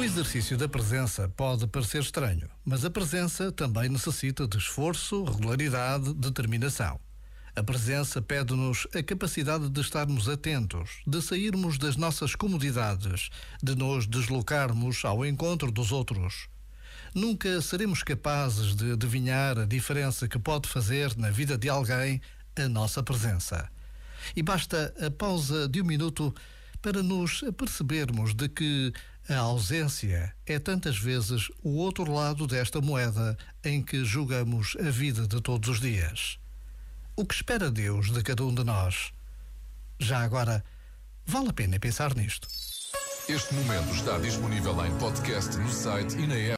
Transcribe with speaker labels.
Speaker 1: O exercício da presença pode parecer estranho, mas a presença também necessita de esforço, regularidade, determinação. A presença pede-nos a capacidade de estarmos atentos, de sairmos das nossas comodidades, de nos deslocarmos ao encontro dos outros. Nunca seremos capazes de adivinhar a diferença que pode fazer na vida de alguém a nossa presença. E basta a pausa de um minuto para nos apercebermos de que a ausência é tantas vezes o outro lado desta moeda em que julgamos a vida de todos os dias. O que espera Deus de cada um de nós? Já agora, vale a pena pensar nisto.
Speaker 2: Este momento está disponível em podcast no site e na app.